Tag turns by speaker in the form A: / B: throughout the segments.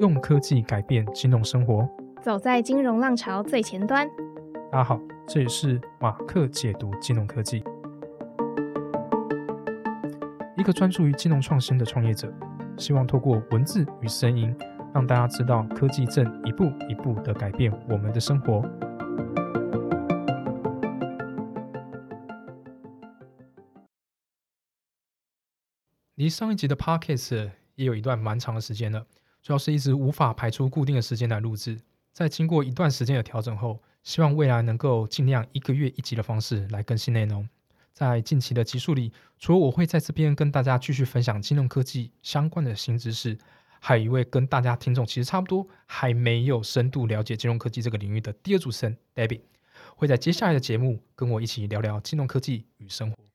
A: 用科技改变金融生活，
B: 走在金融浪潮最前端。
A: 大家好，这里是马克解读金融科技，一个专注于金融创新的创业者，希望透过文字与声音，让大家知道科技正一步一步的改变我们的生活。离上一集的 podcast 也有一段蛮长的时间了。主要是一直无法排出固定的时间来录制，在经过一段时间的调整后，希望未来能够尽量一个月一集的方式来更新内容。在近期的集数里，除了我会在这边跟大家继续分享金融科技相关的新知识，还有一位跟大家听众其实差不多还没有深度了解金融科技这个领域的第二主持人 Debbie，会在接下来的节目跟我一起聊聊金融科技与生活。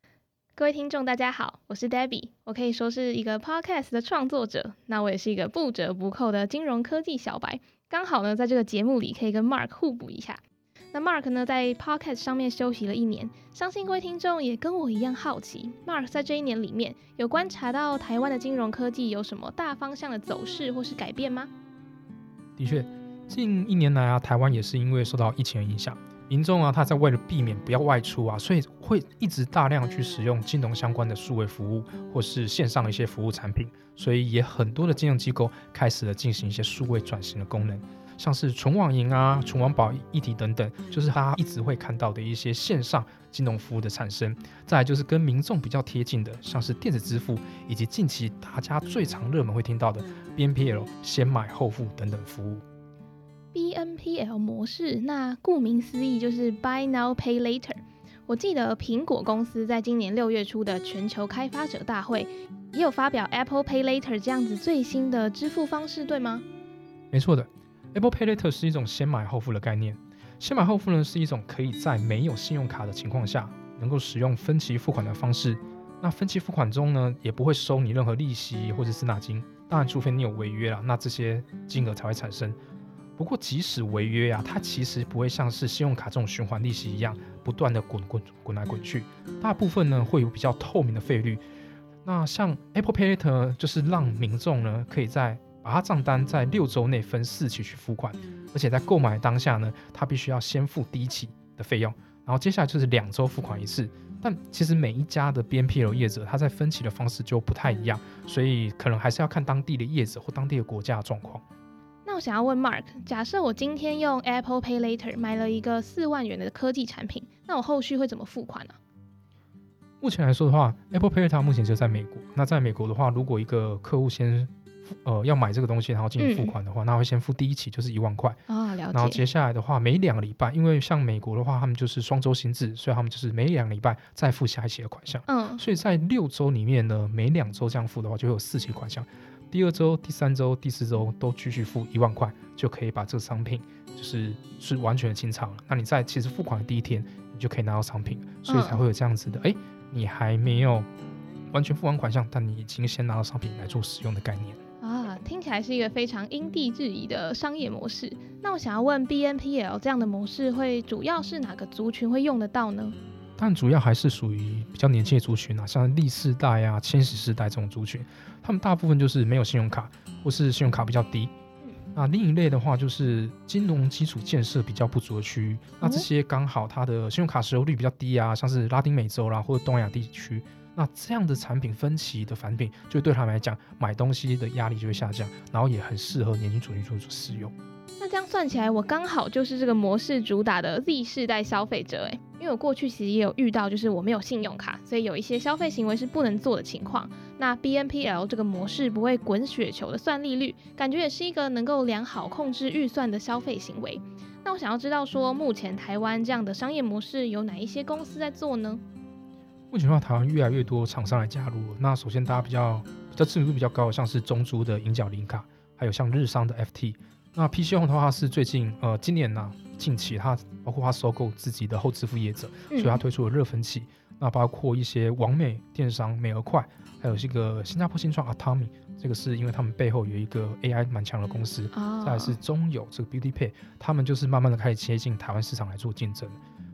B: 各位听众，大家好，我是 Debbie，我可以说是一个 Podcast 的创作者，那我也是一个不折不扣的金融科技小白。刚好呢，在这个节目里可以跟 Mark 互补一下。那 Mark 呢，在 Podcast 上面休息了一年，相信各位听众也跟我一样好奇，Mark 在这一年里面有观察到台湾的金融科技有什么大方向的走势或是改变吗？
A: 的确，近一年来啊，台湾也是因为受到疫情的影响。民众啊，他在为了避免不要外出啊，所以会一直大量去使用金融相关的数位服务，或是线上的一些服务产品。所以也很多的金融机构开始了进行一些数位转型的功能，像是存网银啊、存网保一体等等，就是他一直会看到的一些线上金融服务的产生。再来就是跟民众比较贴近的，像是电子支付，以及近期大家最常热门会听到的 BNPL 先买后付等等服务。
B: BNPL 模式，那顾名思义就是 Buy Now Pay Later。我记得苹果公司在今年六月初的全球开发者大会，也有发表 Apple Pay Later 这样子最新的支付方式，对吗？
A: 没错的，Apple Pay Later 是一种先买后付的概念。先买后付呢，是一种可以在没有信用卡的情况下，能够使用分期付款的方式。那分期付款中呢，也不会收你任何利息或者滞纳金，当然除非你有违约了，那这些金额才会产生。不过，即使违约啊，它其实不会像是信用卡这种循环利息一样不断的滚滚滚来滚去。大部分呢会有比较透明的费率。那像 Apple Payer 就是让民众呢可以在把它账单在六周内分四期去付款，而且在购买当下呢，他必须要先付第一期的费用，然后接下来就是两周付款一次。但其实每一家的 BNPL 业者，他在分期的方式就不太一样，所以可能还是要看当地的业者或当地的国家的状况。
B: 我想要问 Mark，假设我今天用 Apple Pay Later 买了一个四万元的科技产品，那我后续会怎么付款呢？
A: 目前来说的话，Apple Pay Later 目前就在美国。那在美国的话，如果一个客户先呃要买这个东西，然后进行付款的话，那会先付第一期就是一万块
B: 啊，了解。
A: 然后接下来的话，每两个礼拜，因为像美国的话，他们就是双周薪制，所以他们就是每两个礼拜再付下一期的款项。嗯，所以在六周里面呢，每两周这样付的话，就会有四期款项。第二周、第三周、第四周都继续付一万块，就可以把这个商品就是是完全的清偿了。那你在其实付款的第一天，你就可以拿到商品，所以才会有这样子的。哎，你还没有完全付完款项，但你已经先拿到商品来做使用的概念
B: 啊，听起来是一个非常因地制宜的商业模式。那我想要问，BNPL 这样的模式会主要是哪个族群会用得到呢？
A: 但主要还是属于比较年轻的族群啊，像历世代啊、千禧世代这种族群，他们大部分就是没有信用卡，或是信用卡比较低。那另一类的话，就是金融基础建设比较不足的区域，那这些刚好它的信用卡使用率比较低啊，像是拉丁美洲啦或者东亚地区，那这样的产品分歧的产品，就对他们来讲买东西的压力就会下降，然后也很适合年轻族群做使用。
B: 那这样算起来，我刚好就是这个模式主打的 Z 世代消费者诶，因为我过去其实也有遇到，就是我没有信用卡，所以有一些消费行为是不能做的情况。那 BNPL 这个模式不会滚雪球的算利率，感觉也是一个能够良好控制预算的消费行为。那我想要知道说，目前台湾这样的商业模式有哪一些公司在做呢？
A: 目前的话，台湾越来越多厂商来加入。那首先大家比较比较知名度比较高的，像是中珠的银角零卡，还有像日商的 FT。那 PC Home 的话是最近呃今年呢近期它包括它收购自己的后支付业者，所以它推出了热分期。那包括一些网美电商美而快，还有这个新加坡新创 Atomy，这个是因为他们背后有一个 AI 蛮强的公司。再是中友这个 Beauty Pay，他们就是慢慢的开始接近台湾市场来做竞争。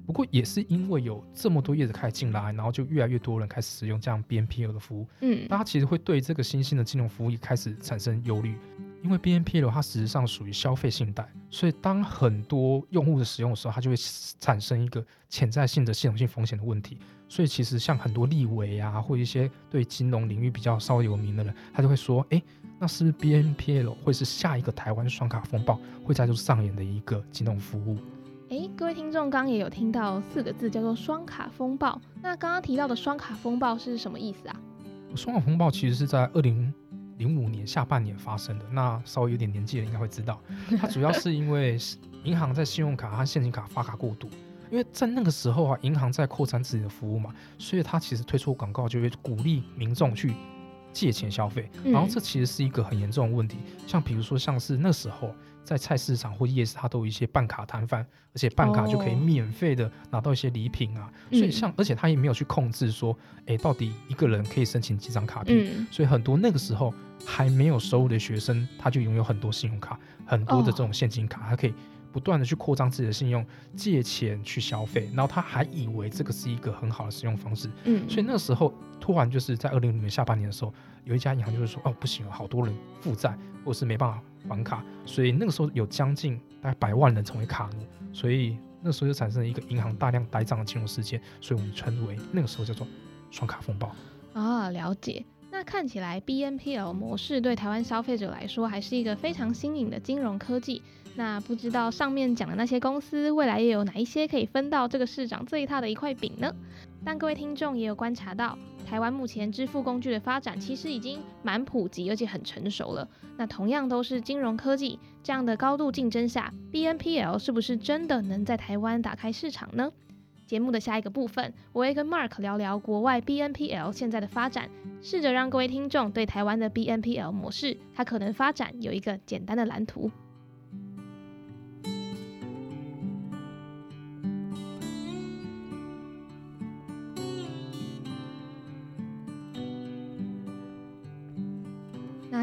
A: 不过也是因为有这么多业者开始进来，然后就越来越多人开始使用这样 BNPL 的服务。嗯，大家其实会对这个新兴的金融服务也开始产生忧虑。因为 BNPL 它实际上属于消费信贷，所以当很多用户的使用的时候，它就会产生一个潜在性的系统性风险的问题。所以其实像很多立委啊，或一些对金融领域比较稍微有名的人，他就会说，哎，那是不是 BNPL 会是下一个台湾双卡风暴会再度上演的一个金融服务？
B: 哎，各位听众刚也有听到四个字叫做双卡风暴，那刚刚提到的双卡风暴是什么意思啊？
A: 双卡风暴其实是在二零。零五年下半年发生的，那稍微有点年纪的应该会知道，它主要是因为银行在信用卡和现金卡发卡过度，因为在那个时候啊，银行在扩展自己的服务嘛，所以它其实推出广告就会鼓励民众去借钱消费，然后这其实是一个很严重的问题，像比如说像是那时候。在菜市场或夜市，它都有一些办卡摊贩，而且办卡就可以免费的拿到一些礼品啊。所以像，而且他也没有去控制说，哎，到底一个人可以申请几张卡片。所以很多那个时候还没有收入的学生，他就拥有很多信用卡，很多的这种现金卡，他可以不断的去扩张自己的信用，借钱去消费。然后他还以为这个是一个很好的使用方式。嗯。所以那时候突然就是在二零零年下半年的时候，有一家银行就是说，哦，不行，好多人负债，或是没办法。还卡，所以那个时候有将近大概百万人成为卡奴，所以那时候就产生了一个银行大量呆账的金融事件，所以我们称为那个时候叫做双卡风暴。
B: 啊，了解。那看起来 BNPL 模式对台湾消费者来说还是一个非常新颖的金融科技。那不知道上面讲的那些公司未来又有哪一些可以分到这个市长最大的一块饼呢？但各位听众也有观察到。台湾目前支付工具的发展其实已经蛮普及，而且很成熟了。那同样都是金融科技这样的高度竞争下，BNPL 是不是真的能在台湾打开市场呢？节目的下一个部分，我会跟 Mark 聊聊国外 BNPL 现在的发展，试着让各位听众对台湾的 BNPL 模式它可能发展有一个简单的蓝图。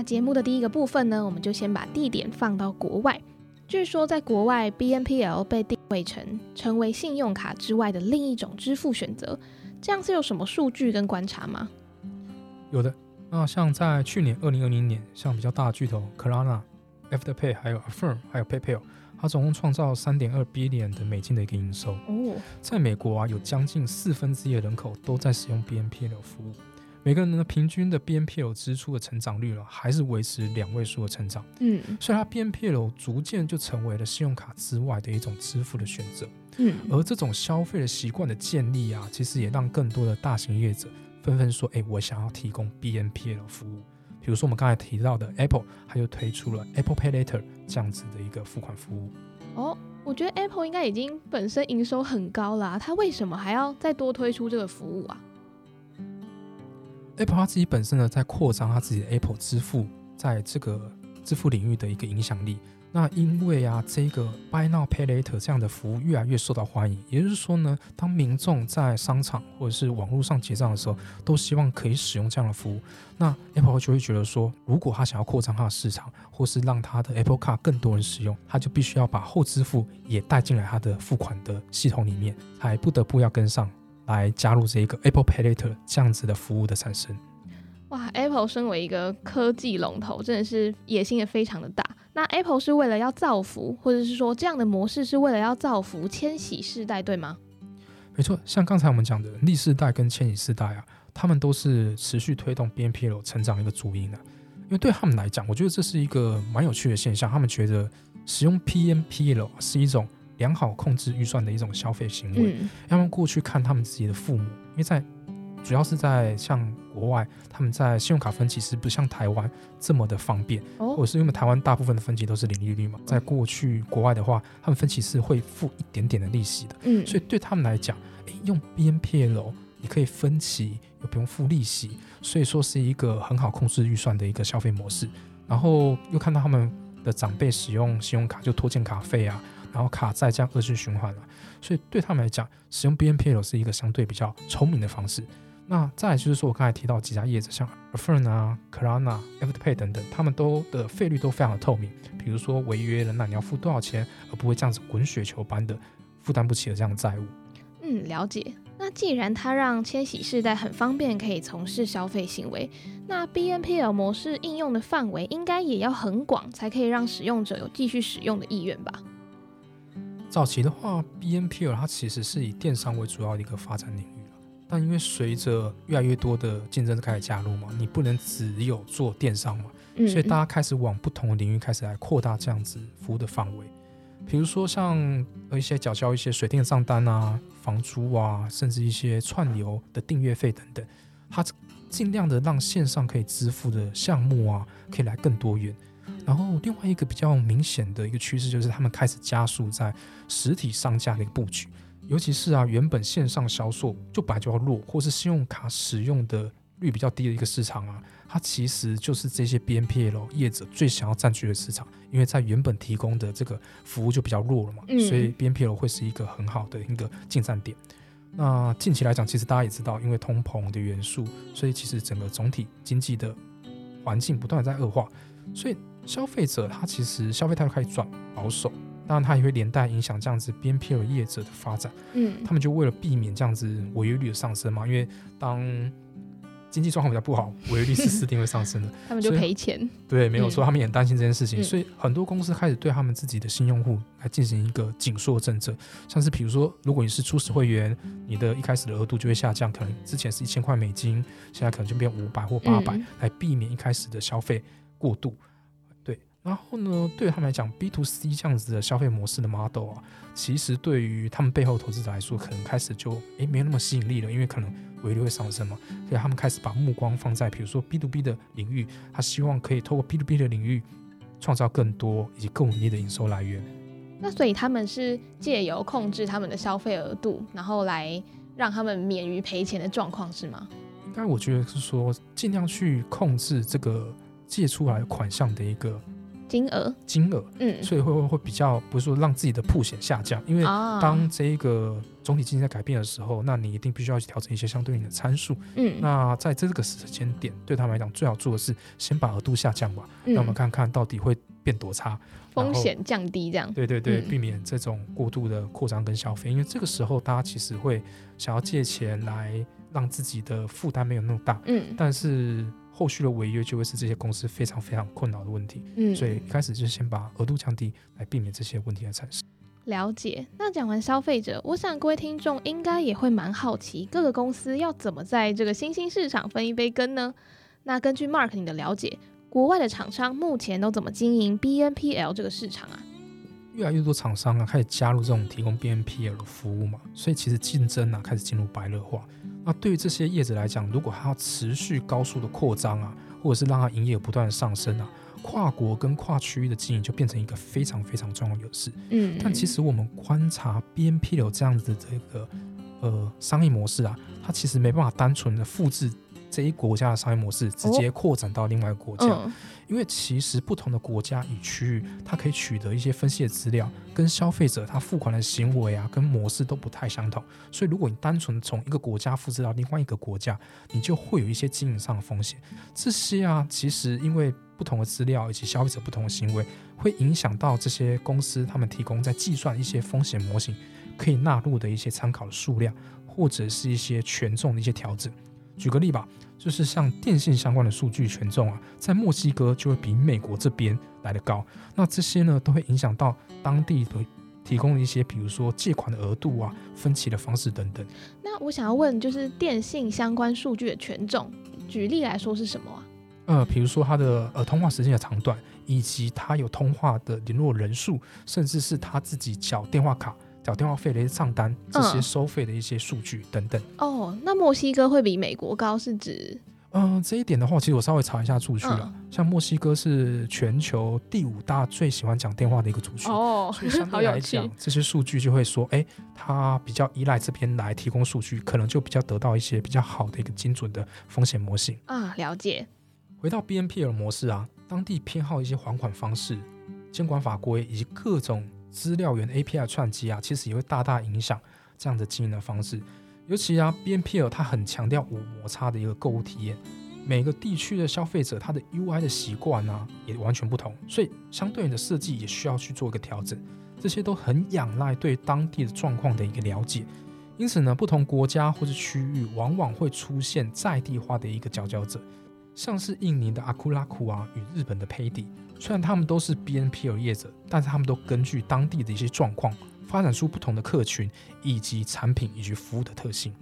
B: 节目的第一个部分呢，我们就先把地点放到国外。据说在国外，BNPL 被定位成成为信用卡之外的另一种支付选择。这样是有什么数据跟观察吗？
A: 有的。那像在去年二零二零年，像比较大的巨头 Klarna、Afterpay、还有 Affirm、还有 PayPal，它总共创造三点二 billion 的美金的一个营收。哦，在美国啊，有将近四分之一的人口都在使用 BNPL 服务。每个人的平均的 BNPL 支出的成长率了，还是维持两位数的成长。嗯，所以它 BNPL 逐渐就成为了信用卡之外的一种支付的选择。嗯，而这种消费的习惯的建立啊，其实也让更多的大型业者纷纷说：“哎，我想要提供 BNPL 服务。”比如说我们刚才提到的 Apple，它就推出了 Apple Pay Later 这样子的一个付款服务。
B: 哦，我觉得 Apple 应该已经本身营收很高了，它为什么还要再多推出这个服务啊
A: ？Apple 它自己本身呢，在扩张它自己的 Apple 支付在这个支付领域的一个影响力。那因为啊，这个 Buy Now Pay Later 这样的服务越来越受到欢迎，也就是说呢，当民众在商场或者是网络上结账的时候，都希望可以使用这样的服务。那 Apple 就会觉得说，如果他想要扩张它的市场，或是让他的 Apple Card 更多人使用，他就必须要把后支付也带进来他的付款的系统里面，还不得不要跟上。来加入这一个 Apple Pay Later 这样子的服务的产生。
B: 哇，Apple 身为一个科技龙头，真的是野心也非常的大。那 Apple 是为了要造福，或者是说这样的模式是为了要造福千禧世代，对吗？
A: 没错，像刚才我们讲的历世代跟千禧世代啊，他们都是持续推动 BNPL 成长的一个主因的。因为对他们来讲，我觉得这是一个蛮有趣的现象。他们觉得使用 BNPL 是一种。良好控制预算的一种消费行为。他们过去看他们自己的父母，因为在主要是在像国外，他们在信用卡分期是不像台湾这么的方便，或者是因为台湾大部分的分期都是零利率嘛。在过去国外的话，他们分期是会付一点点的利息的。嗯，所以对他们来讲，诶，用 BNPL 你可以分期又不用付利息，所以说是一个很好控制预算的一个消费模式。然后又看到他们的长辈使用信用卡就拖欠卡费啊。然后卡在这样恶性循环了，所以对他们来讲，使用 BNPL 是一个相对比较聪明的方式。那再就是说我刚才提到几家业者，像 Affirm 啊、Klarna、Afterpay 等等，他们都的费率都非常的透明。比如说违约了，那你要付多少钱，而不会这样子滚雪球般的负担不起的这样的债务。
B: 嗯，了解。那既然它让千禧世代很方便可以从事消费行为，那 BNPL 模式应用的范围应该也要很广，才可以让使用者有继续使用的意愿吧？
A: 早期的话，BNPL 它其实是以电商为主要的一个发展领域但因为随着越来越多的竞争开始加入嘛，你不能只有做电商嘛，所以大家开始往不同的领域开始来扩大这样子服务的范围。比如说像一些缴交一些水电账单啊、房租啊，甚至一些串流的订阅费等等，它尽量的让线上可以支付的项目啊，可以来更多元。然后另外一个比较明显的一个趋势就是，他们开始加速在实体商家的一个布局，尤其是啊，原本线上销售就本来就要弱，或是信用卡使用的率比较低的一个市场啊。它其实就是这些 BNPL 业者最想要占据的市场，因为在原本提供的这个服务就比较弱了嘛，所以 BNPL 会是一个很好的一个进站点。那近期来讲，其实大家也知道，因为通膨的元素，所以其实整个总体经济的环境不断的在恶化，所以消费者他其实消费态度开始转保守，当然他也会连带影响这样子 BNPL 业者的发展。嗯，他们就为了避免这样子违约率的上升嘛，因为当经济状况比较不好，违约率是四定会上升的，
B: 他们就赔钱。
A: 对，没有错，他们也很担心这件事情，所以很多公司开始对他们自己的新用户来进行一个紧缩政策，像是比如说，如果你是初始会员，你的一开始的额度就会下降，可能之前是一千块美金，现在可能就变五百或八百，来避免一开始的消费过度。对，然后呢，对他们来讲，B to C 这样子的消费模式的 model 啊，其实对于他们背后投资者来说，可能开始就诶没有那么吸引力了，因为可能。维率会上升嘛？所以他们开始把目光放在，比如说 B to B 的领域，他希望可以透过 B to B 的领域创造更多以及更稳定的营收来源。
B: 那所以他们是借由控制他们的消费额度，然后来让他们免于赔钱的状况是吗？
A: 应该我觉得是说尽量去控制这个借出来款项的一个。
B: 金额，
A: 金额，嗯，所以会会会比较不是说让自己的铺险下降，因为当这一个总体经济在改变的时候，那你一定必须要去调整一些相对应的参数，嗯，那在这个时间点，对他们来讲，最好做的是先把额度下降吧，让我们看看到底会变多差，
B: 风险降低这样，
A: 对对对，避免这种过度的扩张跟消费，因为这个时候大家其实会想要借钱来让自己的负担没有那么大，嗯，但是。后续的违约就会是这些公司非常非常困扰的问题，嗯，所以一开始就是先把额度降低，来避免这些问题的产生。
B: 了解。那讲完消费者，我想各位听众应该也会蛮好奇，各个公司要怎么在这个新兴市场分一杯羹呢？那根据 Mark 你的了解，国外的厂商目前都怎么经营 BNPL 这个市场啊？
A: 越来越多厂商啊开始加入这种提供 BNPL 的服务嘛，所以其实竞争啊开始进入白热化。那对于这些业者来讲，如果它要持续高速的扩张啊，或者是让它营业额不断的上升啊，跨国跟跨区域的经营就变成一个非常非常重要的事。嗯，但其实我们观察 BNP 流这样子的这个呃商业模式啊，它其实没办法单纯的复制。这一国家的商业模式直接扩展到另外一个国家，因为其实不同的国家与区域，它可以取得一些分析的资料，跟消费者他付款的行为啊，跟模式都不太相同。所以如果你单纯从一个国家复制到另外一个国家，你就会有一些经营上的风险。这些啊，其实因为不同的资料以及消费者不同的行为，会影响到这些公司他们提供在计算一些风险模型可以纳入的一些参考的数量，或者是一些权重的一些调整。举个例吧，就是像电信相关的数据权重啊，在墨西哥就会比美国这边来的高。那这些呢，都会影响到当地的提供的一些，比如说借款的额度啊、分期的方式等等。
B: 那我想要问，就是电信相关数据的权重，举例来说是什么啊？
A: 呃，比如说它的呃通话时间的长短，以及它有通话的联络人数，甚至是他自己缴电话卡。缴电话费的一些账单，这些收费的一些数据等等。
B: 哦，那墨西哥会比美国高，是指？
A: 嗯，这一点的话，其实我稍微查一下数据了。像墨西哥是全球第五大最喜欢讲电话的一个族群哦，所以相对来讲，这些数据就会说，哎，它比较依赖这边来提供数据，可能就比较得到一些比较好的一个精准的风险模型
B: 啊。了解。
A: 回到 BNPL 模式啊，当地偏好一些还款方式、监管法规以及各种。资料源 API 串机啊，其实也会大大影响这样的经营的方式。尤其啊，BNPL 它很强调无摩擦的一个购物体验，每个地区的消费者他的 UI 的习惯呢也完全不同，所以相对应的设计也需要去做一个调整。这些都很仰赖对当地的状况的一个了解。因此呢，不同国家或是区域往往会出现在地化的一个佼佼者，像是印尼的阿库拉库啊，与日本的佩迪，虽然他们都是 BNPL 业者，但是他们都根据当地的一些状况，发展出不同的客群以及产品以及服务的特性。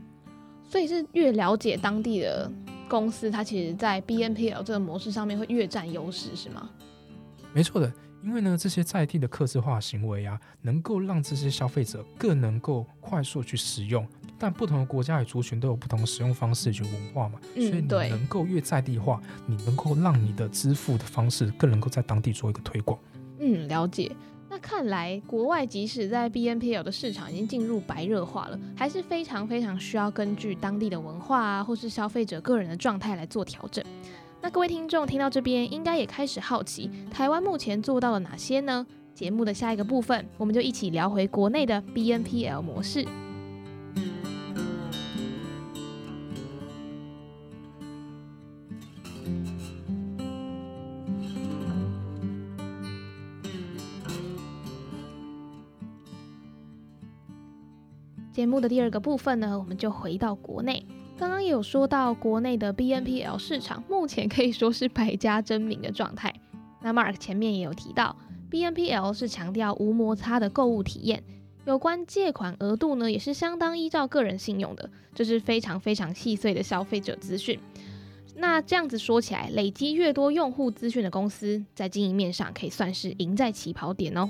B: 所以是越了解当地的公司，它其实在 BNPL 这个模式上面会越占优势，是吗？
A: 没错的。因为呢，这些在地的客制化行为啊，能够让这些消费者更能够快速去使用。但不同的国家与族群都有不同的使用方式与文化嘛，所以你能够越在地化，你能够让你的支付的方式更能够在当地做一个推广。
B: 嗯，了解。那看来国外即使在 BNPL 的市场已经进入白热化了，还是非常非常需要根据当地的文化啊，或是消费者个人的状态来做调整。那各位听众听到这边，应该也开始好奇，台湾目前做到了哪些呢？节目的下一个部分，我们就一起聊回国内的 BNPL 模式。节目的第二个部分呢，我们就回到国内。刚刚也有说到，国内的 BNPL 市场目前可以说是百家争鸣的状态。那 Mark 前面也有提到，BNPL 是强调无摩擦的购物体验，有关借款额度呢，也是相当依照个人信用的，这是非常非常细碎的消费者资讯。那这样子说起来，累积越多用户资讯的公司，在经营面上可以算是赢在起跑点哦。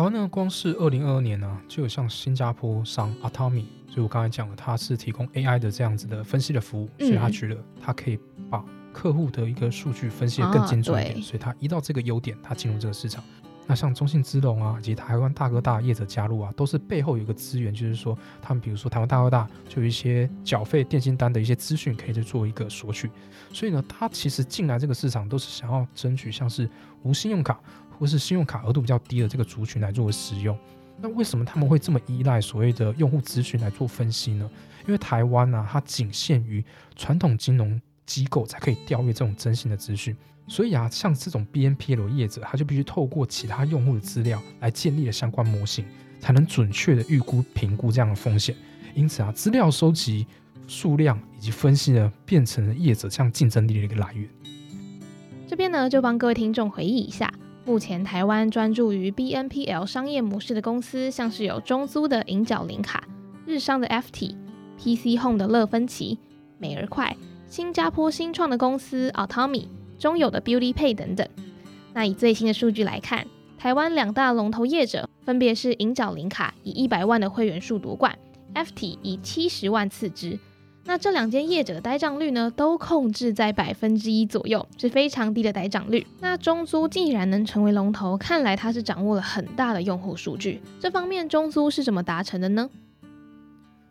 A: 台湾呢，光是二零二二年呢，就有像新加坡商 Atomy。所以我刚才讲了，它是提供 AI 的这样子的分析的服务，所以他觉得他可以把客户的一个数据分析的更精准一点，所以他依照这个优点，他进入这个市场。那像中信资龙啊，以及台湾大哥大业者加入啊，都是背后有一个资源，就是说他们比如说台湾大哥大就有一些缴费电信单的一些资讯，可以去做一个索取。所以呢，他其实进来这个市场都是想要争取像是无信用卡或是信用卡额度比较低的这个族群来作为使用。那为什么他们会这么依赖所谓的用户资讯来做分析呢？因为台湾呢，它仅限于传统金融机构才可以调阅这种征信的资讯，所以啊，像这种 BNPL 业者，他就必须透过其他用户的资料来建立了相关模型，才能准确的预估评估这样的风险。因此啊，资料收集数量以及分析呢，变成了业者这样竞争力的一个来源。
B: 这边呢，就帮各位听众回忆一下。目前台湾专注于 BNPL 商业模式的公司，像是有中租的银角零卡、日商的 FT、PC Home 的乐芬奇、美而快、新加坡新创的公司 Automy、中友的 Beauty Pay 等等。那以最新的数据来看，台湾两大龙头业者分别是银角零卡以一百万的会员数夺冠，FT 以七十万次之。那这两间业者的呆账率呢，都控制在百分之一左右，是非常低的呆账率。那中租既然能成为龙头，看来它是掌握了很大的用户数据。这方面中租是怎么达成的呢？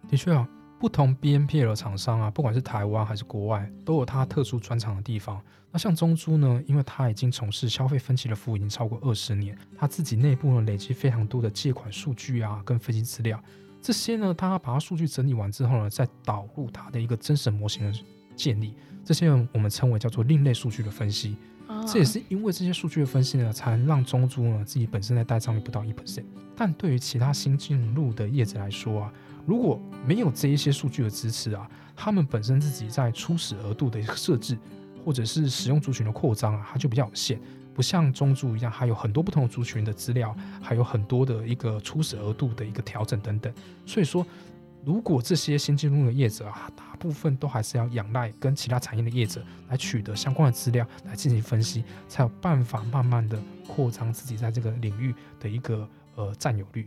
A: 的确啊，不同 BNPL 厂商啊，不管是台湾还是国外，都有它特殊专长的地方。那像中租呢，因为它已经从事消费分期的服务已经超过二十年，它自己内部呢累积非常多的借款数据啊，跟分析资料。这些呢，他把它数据整理完之后呢，再导入他的一个真实模型的建立，这些我们称为叫做另类数据的分析。这也是因为这些数据的分析呢，才能让中租呢自己本身在带账率不到一 percent。但对于其他新进入的业者来说啊，如果没有这一些数据的支持啊，他们本身自己在初始额度的设置，或者是使用族群的扩张啊，它就比较有限。不像中租一样，还有很多不同的族群的资料，还有很多的一个初始额度的一个调整等等。所以说，如果这些新进入的业者啊，大部分都还是要仰赖跟其他产业的业者来取得相关的资料来进行分析，才有办法慢慢的扩张自己在这个领域的一个呃占有率。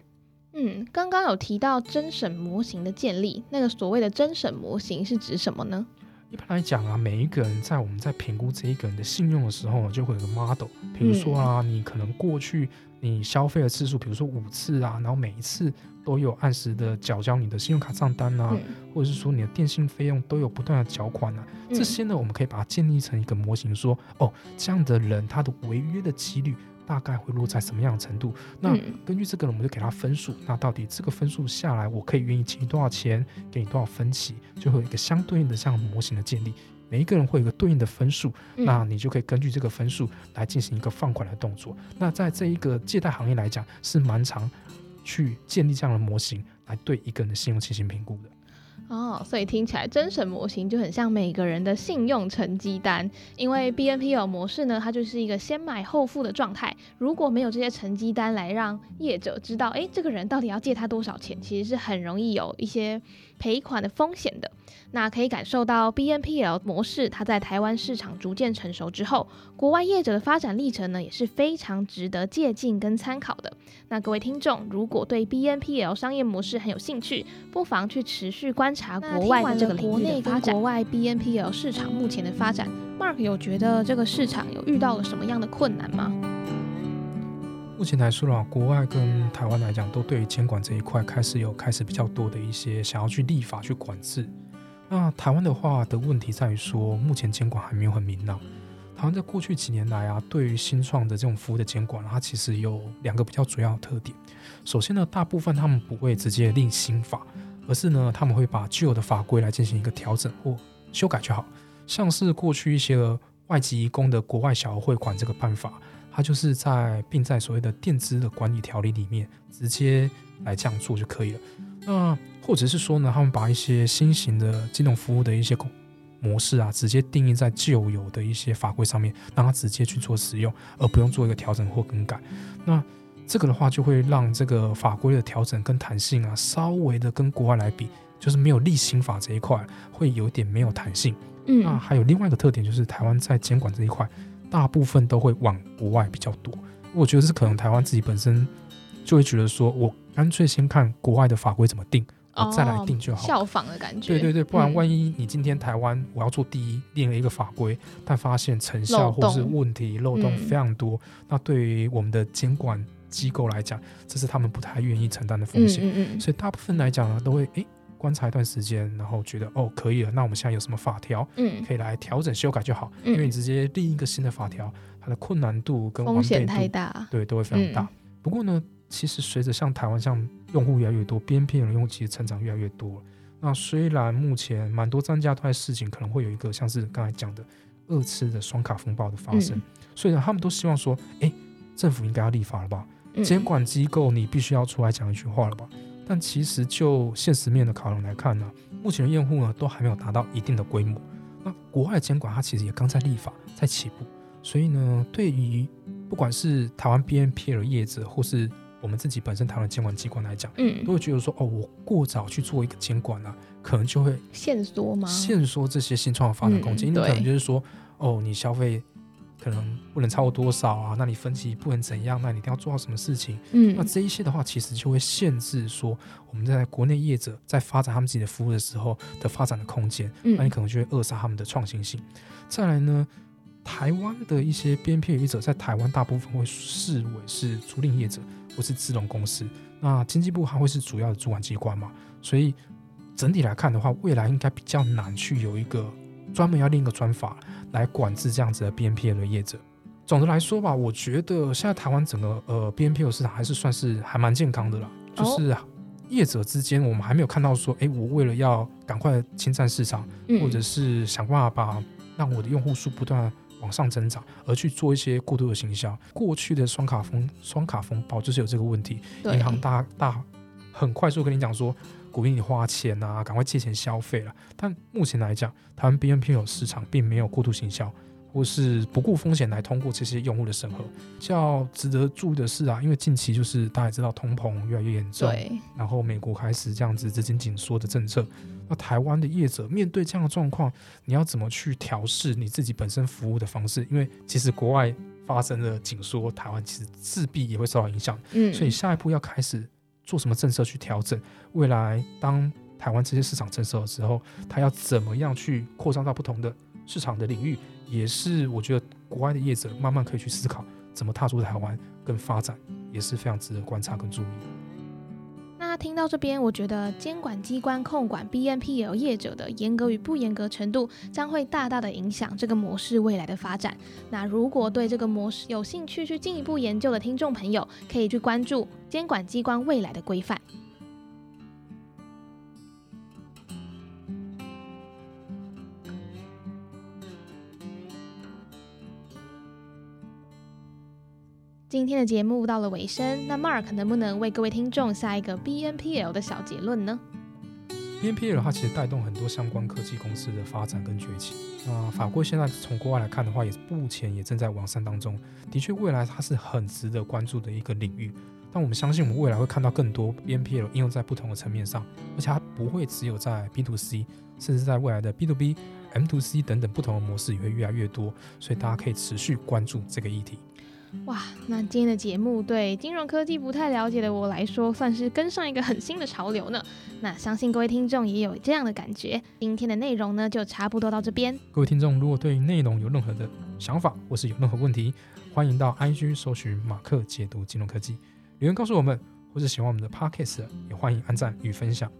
B: 嗯，刚刚有提到真审模型的建立，那个所谓的真审模型是指什么呢？
A: 一般来讲啊，每一个人在我们在评估这一个人的信用的时候，就会有个 model。比如说啊，你可能过去你消费的次数，比如说五次啊，然后每一次都有按时的缴交你的信用卡账单啊，或者是说你的电信费用都有不断的缴款啊，这些呢，我们可以把它建立成一个模型，说哦，这样的人他的违约的几率。大概会落在什么样的程度？那根据这个，我们就给他分数。那到底这个分数下来，我可以愿意请你多少钱，给你多少分期，就会有一个相对应的这样模型的建立。每一个人会有一个对应的分数，那你就可以根据这个分数来进行一个放款的动作。那在这一个借贷行业来讲，是蛮常去建立这样的模型来对一个人的信用进行评估的。
B: 哦，所以听起来真神模型就很像每个人的信用成绩单，因为 BNPL 模式呢，它就是一个先买后付的状态。如果没有这些成绩单来让业者知道，哎，这个人到底要借他多少钱，其实是很容易有一些赔款的风险的。那可以感受到 BNPL 模式，它在台湾市场逐渐成熟之后，国外业者的发展历程呢，也是非常值得借鉴跟参考的。那各位听众，如果对 BNPL 商业模式很有兴趣，不妨去持续观察国外的这个领域的发展。国外 BNPL 市场目前的发展，Mark 有觉得这个市场有遇到了什么样的困难吗？
A: 目前来说的话，国外跟台湾来讲，都对于监管这一块开始有开始比较多的一些想要去立法去管制。那台湾的话的问题在于说，目前监管还没有很明朗。台湾在过去几年来啊，对于新创的这种服务的监管，它其实有两个比较主要的特点。首先呢，大部分他们不会直接立新法，而是呢，他们会把旧的法规来进行一个调整或修改就好。像是过去一些外籍移工的国外小额汇款这个办法，它就是在并在所谓的电资的管理条例里面直接来这样做就可以了。那或者是说呢，他们把一些新型的金融服务的一些模式啊，直接定义在旧有的一些法规上面，让它直接去做使用，而不用做一个调整或更改。那这个的话，就会让这个法规的调整跟弹性啊，稍微的跟国外来比，就是没有例行法这一块会有点没有弹性。
B: 嗯，
A: 那还有另外一个特点，就是台湾在监管这一块，大部分都会往国外比较多。我觉得是可能台湾自己本身就会觉得说，我干脆先看国外的法规怎么定。再来定就好，
B: 效仿的感觉。
A: 对对对，不然万一你今天台湾我要做第一，定了一个法规，但发现成效或是问题漏洞非常多，那对于我们的监管机构来讲，这是他们不太愿意承担的风险。
B: 嗯嗯嗯。
A: 所以大部分来讲呢，都会诶观察一段时间，然后觉得哦可以了，那我们现在有什么法条，
B: 嗯，
A: 可以来调整修改就好。因为你直接立一个新的法条，它的困难度跟
B: 风险太大，
A: 对，都会非常大。不过呢。其实随着像台湾像用户越来越多边片的用户其实成长越来越多。那虽然目前蛮多专家都在事情可能会有一个像是刚才讲的二次的双卡风暴的发生，所以呢，他们都希望说，哎，政府应该要立法了吧？监管机构你必须要出来讲一句话了吧？但其实就现实面的考量来看呢，目前的用户呢都还没有达到一定的规模。那国外监管它其实也刚在立法，在起步，所以呢，对于不管是台湾 BNP 的业者或是我们自己本身台湾监管机关来讲，
B: 嗯，
A: 都会觉得说，哦，我过早去做一个监管啊，可能就会
B: 限缩吗？
A: 限缩这些新创的发展空间，因为可能就是说，哦，你消费可能不能超过多少啊，那你分期不能怎样，那你一定要做到什么事情？
B: 嗯，
A: 那这一些的话，其实就会限制说，我们在国内业者在发展他们自己的服务的时候的发展的空间，嗯那你可能就会扼杀他们的创新性。再来呢，台湾的一些边片业者在台湾大部分会视为是租赁业者。或是资融公司，那经济部它会是主要的主管机关嘛？所以整体来看的话，未来应该比较难去有一个专门要另一个专法来管制这样子的 BNPL 的业者。总的来说吧，我觉得现在台湾整个呃 BNPL 市场还是算是还蛮健康的啦。就是业者之间，我们还没有看到说，哎，我为了要赶快侵占市场，或者是想办法把让我的用户数不断。往上增长，而去做一些过度的行销。过去的双卡风双卡风暴就是有这个问题，银行大大很快速跟你讲说，鼓励你花钱啊，赶快借钱消费了。但目前来讲，台湾 BNP 有市场并没有过度行销。或是不顾风险来通过这些用户的审核，较值得注意的是啊，因为近期就是大家知道通膨越来越严重，
B: 对，
A: 然后美国开始这样子资金紧缩的政策，那台湾的业者面对这样的状况，你要怎么去调试你自己本身服务的方式？因为其实国外发生了紧缩，台湾其实自必也会受到影响，
B: 嗯，
A: 所以下一步要开始做什么政策去调整？未来当台湾这些市场政策的时候，它要怎么样去扩张到不同的市场的领域？也是，我觉得国外的业者慢慢可以去思考怎么踏出台湾跟发展，也是非常值得观察跟注意。
B: 听到这边，我觉得监管机关控管 BNPL 业者的严格与不严格程度，将会大大的影响这个模式未来的发展。那如果对这个模式有兴趣去进一步研究的听众朋友，可以去关注监管机关未来的规范。今天的节目到了尾声，那 Mark 能不能为各位听众下一个 BNPL 的小结论呢
A: ？BNPL 它其实带动很多相关科技公司的发展跟崛起。那法规现在从国外来看的话，也目前也正在完善当中。的确，未来它是很值得关注的一个领域。但我们相信，我们未来会看到更多 BNPL 应用在不同的层面上，而且它不会只有在 B to C，甚至在未来的 B to B、M to C 等等不同的模式也会越来越多。所以大家可以持续关注这个议题。
B: 哇，那今天的节目对金融科技不太了解的我来说，算是跟上一个很新的潮流呢。那相信各位听众也有这样的感觉。今天的内容呢，就差不多到这边。
A: 各位听众，如果对内容有任何的想法，或是有任何问题，欢迎到 IG 搜寻马克解读金融科技，留言告诉我们。或是喜欢我们的 Podcast，也欢迎按赞与分享。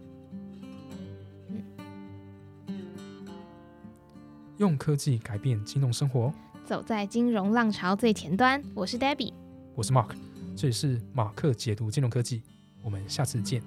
A: 用科技改变金融生活。
B: 走在金融浪潮最前端，我是 Debbie，
A: 我是 Mark，这里是马克解读金融科技，我们下次见。